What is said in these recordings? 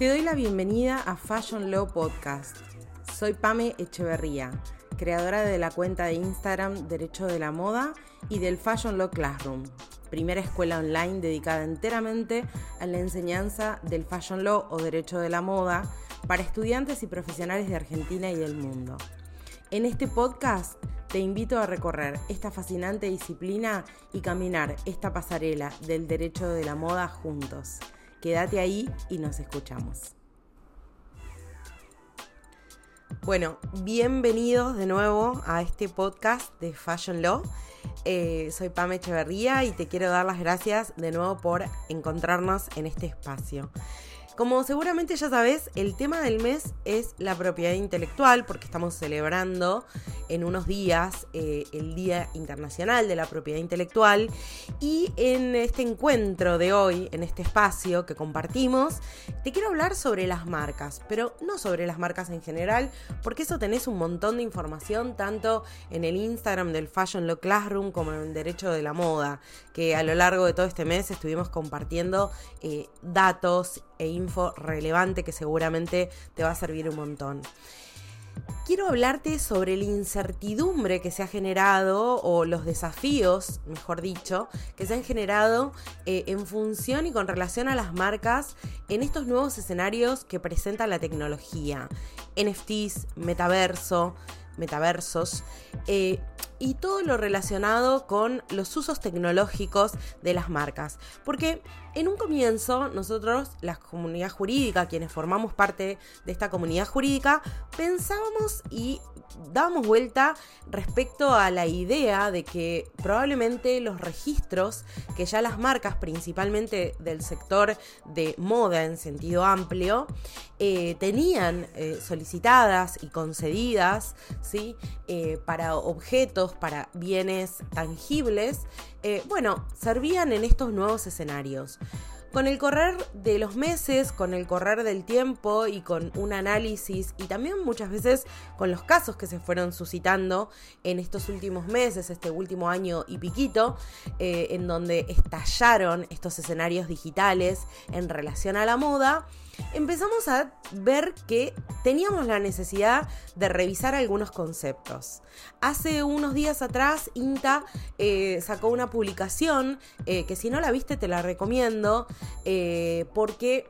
Te doy la bienvenida a Fashion Law Podcast. Soy Pame Echeverría, creadora de la cuenta de Instagram Derecho de la Moda y del Fashion Law Classroom, primera escuela online dedicada enteramente a la enseñanza del Fashion Law o Derecho de la Moda para estudiantes y profesionales de Argentina y del mundo. En este podcast te invito a recorrer esta fascinante disciplina y caminar esta pasarela del derecho de la moda juntos. Quédate ahí y nos escuchamos. Bueno, bienvenidos de nuevo a este podcast de Fashion Law. Eh, soy Pame Echeverría y te quiero dar las gracias de nuevo por encontrarnos en este espacio. Como seguramente ya sabes, el tema del mes es la propiedad intelectual, porque estamos celebrando en unos días eh, el Día Internacional de la Propiedad Intelectual. Y en este encuentro de hoy, en este espacio que compartimos, te quiero hablar sobre las marcas, pero no sobre las marcas en general, porque eso tenés un montón de información tanto en el Instagram del Fashion Law Classroom como en el Derecho de la Moda, que a lo largo de todo este mes estuvimos compartiendo eh, datos e info relevante que seguramente te va a servir un montón. Quiero hablarte sobre la incertidumbre que se ha generado, o los desafíos, mejor dicho, que se han generado eh, en función y con relación a las marcas en estos nuevos escenarios que presenta la tecnología. NFTs, metaverso, metaversos. Eh, y todo lo relacionado con los usos tecnológicos de las marcas. Porque en un comienzo nosotros, la comunidad jurídica, quienes formamos parte de esta comunidad jurídica, pensábamos y dábamos vuelta respecto a la idea de que probablemente los registros que ya las marcas, principalmente del sector de moda en sentido amplio, eh, tenían eh, solicitadas y concedidas ¿sí? Eh, para objetos, para bienes tangibles, bueno, servían en estos nuevos escenarios. Con el correr de los meses, con el correr del tiempo y con un análisis y también muchas veces con los casos que se fueron suscitando en estos últimos meses, este último año y piquito, eh, en donde estallaron estos escenarios digitales en relación a la moda, empezamos a ver que teníamos la necesidad de revisar algunos conceptos. Hace unos días atrás, INTA eh, sacó una publicación eh, que si no la viste te la recomiendo eh, porque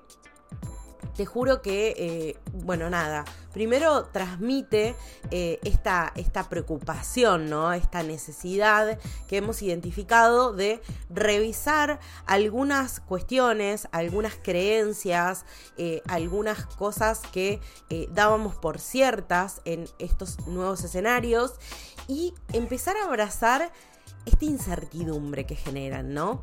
te juro que, eh, bueno, nada, primero transmite eh, esta, esta, preocupación, ¿no? Esta necesidad que hemos identificado de revisar algunas cuestiones, algunas creencias, eh, algunas cosas que dábamos por ciertas en estos nuevos escenarios y empezar a abrazar esta incertidumbre que generan, ¿no?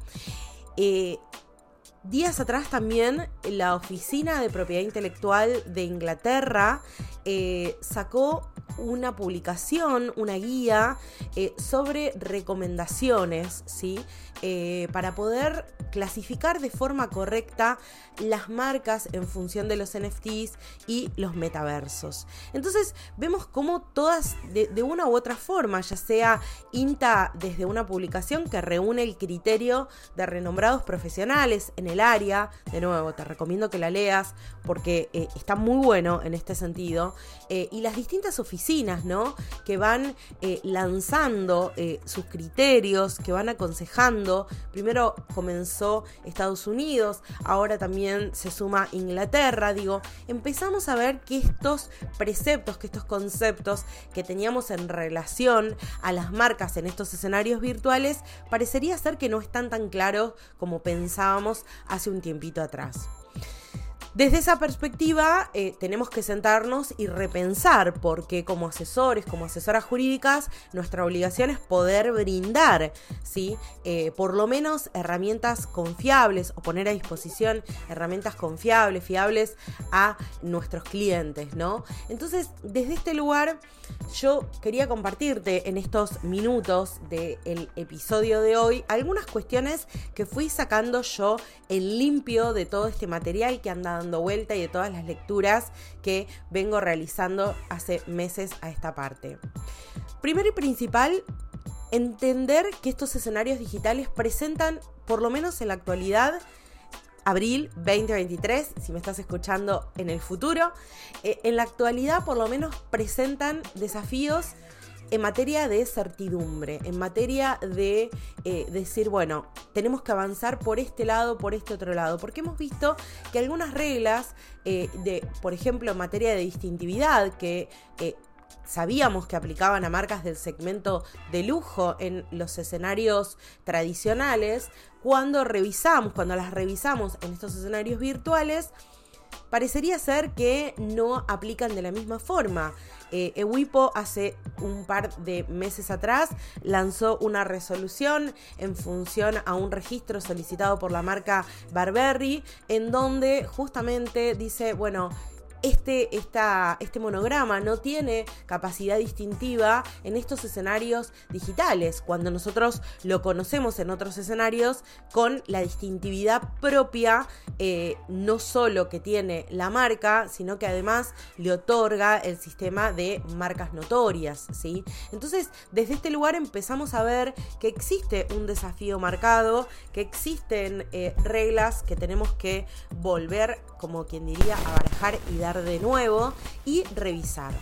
Días atrás también la Oficina de Propiedad Intelectual de Inglaterra eh, sacó una publicación, una guía eh, sobre recomendaciones, ¿sí? Eh, para poder clasificar de forma correcta las marcas en función de los NFTs y los metaversos. Entonces vemos cómo todas de, una u otra forma, ya sea INTA desde una publicación que reúne el criterio de renombrados profesionales en el área, de nuevo te recomiendo que la leas porque está muy bueno en este sentido, eh, y las distintas oficinas, ¿no? Que van lanzando sus criterios, que van aconsejando, primero comenzó Estados Unidos, ahora también se suma Inglaterra, digo, empezamos a ver que estos preceptos, que estos conceptos que teníamos en relación a las marcas en estos escenarios virtuales, parecería ser que no están tan claros como pensábamos hace un tiempito atrás. Desde esa perspectiva eh, tenemos que sentarnos y repensar porque como asesores, como asesoras jurídicas, nuestra obligación es poder brindar, ¿sí? Eh, por lo menos herramientas confiables o poner a disposición herramientas confiables, fiables a nuestros clientes, ¿no? Entonces, desde este lugar, yo quería compartirte en estos minutos del episodio de hoy algunas cuestiones que fui sacando yo en limpio de todo este material que han vuelta y de todas las lecturas que vengo realizando hace meses a esta parte. Primero y principal, entender que estos escenarios digitales presentan, por lo menos en la actualidad, abril 2023, si me estás escuchando en el futuro. Eh, en la actualidad por lo menos presentan desafíos en materia de certidumbre, en materia de eh, decir, bueno, tenemos que avanzar por este lado, por este otro lado, porque hemos visto que algunas reglas, eh, de, por ejemplo, en materia de distintividad, que eh, sabíamos que aplicaban a marcas del segmento de lujo en los escenarios tradicionales, cuando revisamos, cuando las revisamos en estos escenarios virtuales, parecería ser que no aplican de la misma forma. Eh, Ewipo hace un par de meses atrás lanzó una resolución en función a un registro solicitado por la marca Barberry, en donde justamente dice, bueno, este, este monograma no tiene capacidad distintiva en estos escenarios digitales, cuando nosotros lo conocemos en otros escenarios con la distintividad propia, eh, no solo que tiene la marca, sino que además le otorga el sistema de marcas notorias, ¿sí? Entonces, desde este lugar empezamos a ver que existe un desafío marcado, que existen eh, reglas que tenemos que volver, como quien diría, a barajar y dar de nuevo y revisar.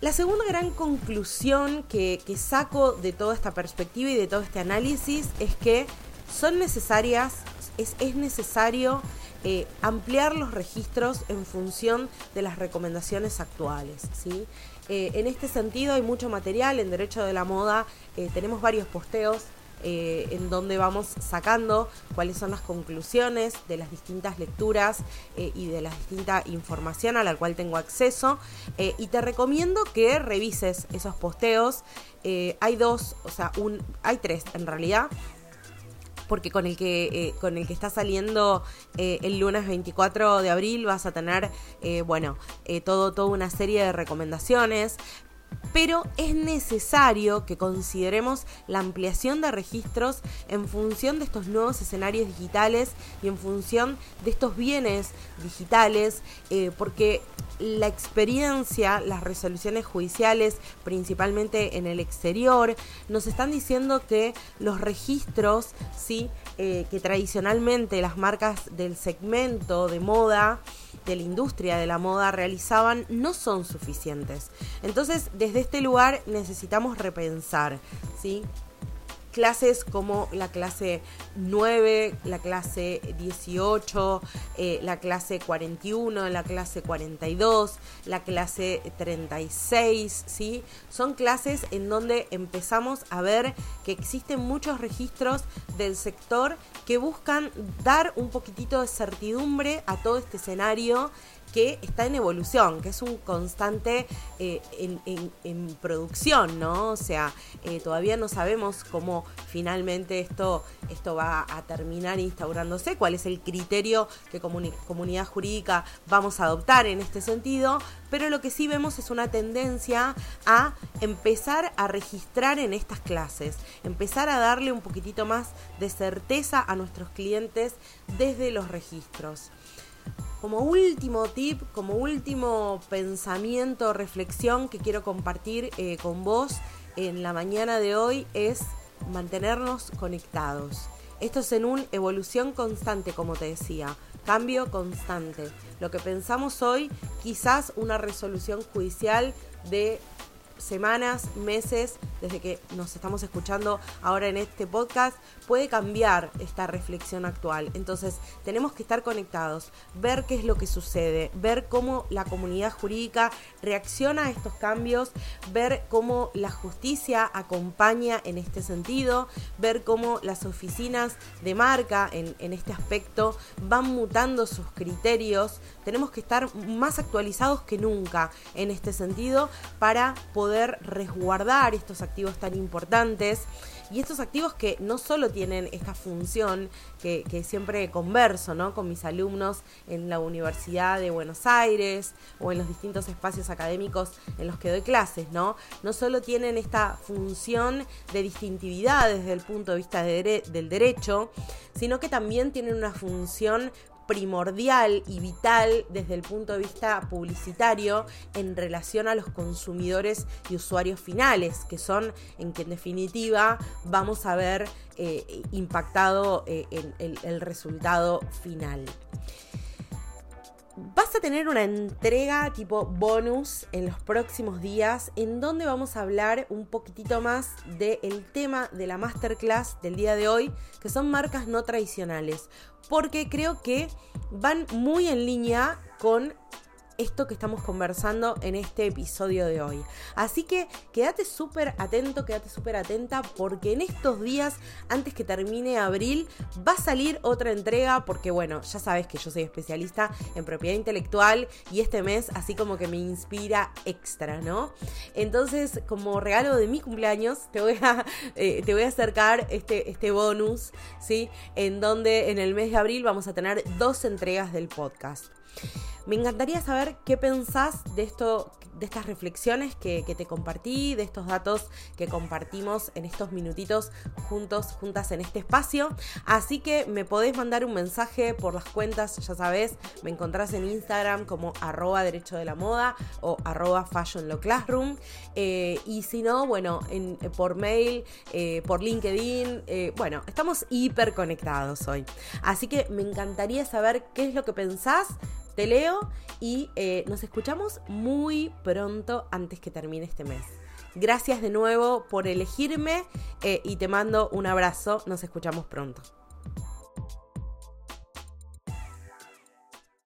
La segunda gran conclusión que, saco de toda esta perspectiva y de todo este análisis es que son necesarias, es, es necesario eh, ampliar los registros en función de las recomendaciones actuales. ¿sí? Eh, en este sentido hay mucho material en Derecho de la Moda, eh, tenemos varios posteos eh, en donde vamos sacando cuáles son las conclusiones de las distintas lecturas eh, y de la distinta información a la cual tengo acceso. Eh, y te recomiendo que revises esos posteos. hay dos, o sea, un, hay tres en realidad porque con el que con el que está saliendo el lunes 24 de abril vas a tener bueno todo toda una serie de recomendaciones pero es necesario que consideremos la ampliación de registros en función de estos nuevos escenarios digitales y en función de estos bienes digitales, eh, porque la experiencia, las resoluciones judiciales, principalmente en el exterior, nos están diciendo que los registros, sí, eh, que tradicionalmente las marcas del segmento de moda de la industria de la moda realizaban no son suficientes. Entonces, desde este lugar necesitamos repensar, ¿sí? Clases como la clase 9, la clase 18, eh, la clase 41, la clase 42, la clase 36, ¿sí? Son clases en donde empezamos a ver que existen muchos registros del sector que buscan dar un poquitito de certidumbre a todo este escenario que está en evolución, que es un constante eh, en, producción, ¿no? O sea, eh, todavía no sabemos cómo finalmente esto, esto va a terminar instaurándose, cuál es el criterio que comunidad jurídica vamos a adoptar en este sentido, pero lo que sí vemos es una tendencia a empezar a registrar en estas clases, empezar a darle un poquitito más de certeza a nuestros clientes desde los registros. Como último tip, como último pensamiento, reflexión que quiero compartir eh, con vos en la mañana de hoy es mantenernos conectados. Esto es en una evolución constante, como te decía, cambio constante. Lo que pensamos hoy, quizás una resolución judicial de semanas, meses, desde que nos estamos escuchando ahora en este podcast, puede cambiar esta reflexión actual. Entonces, tenemos que estar conectados, ver qué es lo que sucede, ver cómo la comunidad jurídica reacciona a estos cambios, ver cómo la justicia acompaña en este sentido, ver cómo las oficinas de marca en, este aspecto van mutando sus criterios. Tenemos que estar más actualizados que nunca en este sentido para poder resguardar estos activos tan importantes y estos activos que no solo tienen esta función que, siempre converso ¿no? con mis alumnos en la Universidad de Buenos Aires o en los distintos espacios académicos en los que doy clases, ¿no? No solo tienen esta función de distintividad desde el punto de vista del derecho, sino que también tienen una función primordial y vital desde el punto de vista publicitario en relación a los consumidores y usuarios finales, que son en que en definitiva vamos a ver eh, impactado eh, el resultado final vas a tener una entrega tipo bonus en los próximos días en donde vamos a hablar un poquitito más del tema de la masterclass del día de hoy, que son marcas no tradicionales, porque creo que van muy en línea con esto que estamos conversando en este episodio de hoy. Así que quédate súper atento, quédate súper atenta porque en estos días, antes que termine abril, va a salir otra entrega porque bueno, ya sabes que yo soy especialista en propiedad intelectual y este mes así como que me inspira extra, ¿no? Entonces, como regalo de mi cumpleaños, te voy a, eh, te voy a acercar este, este bonus, ¿sí? En donde en el mes de abril vamos a tener dos entregas del podcast. Me encantaría saber qué pensás de esto, de estas reflexiones que, te compartí, de estos datos que compartimos en estos minutitos juntos, juntas en este espacio. Así que me podés mandar un mensaje por las cuentas, ya sabes, me encontrás en Instagram como arroba derecho de la moda o arroba fashion classroom. Eh, y si no, bueno, en, por mail, eh, por LinkedIn, eh, bueno, estamos hiper conectados hoy. Así que me encantaría saber qué es lo que pensás te leo y eh, nos escuchamos muy pronto antes que termine este mes. Gracias de nuevo por elegirme eh, y te mando un abrazo. Nos escuchamos pronto.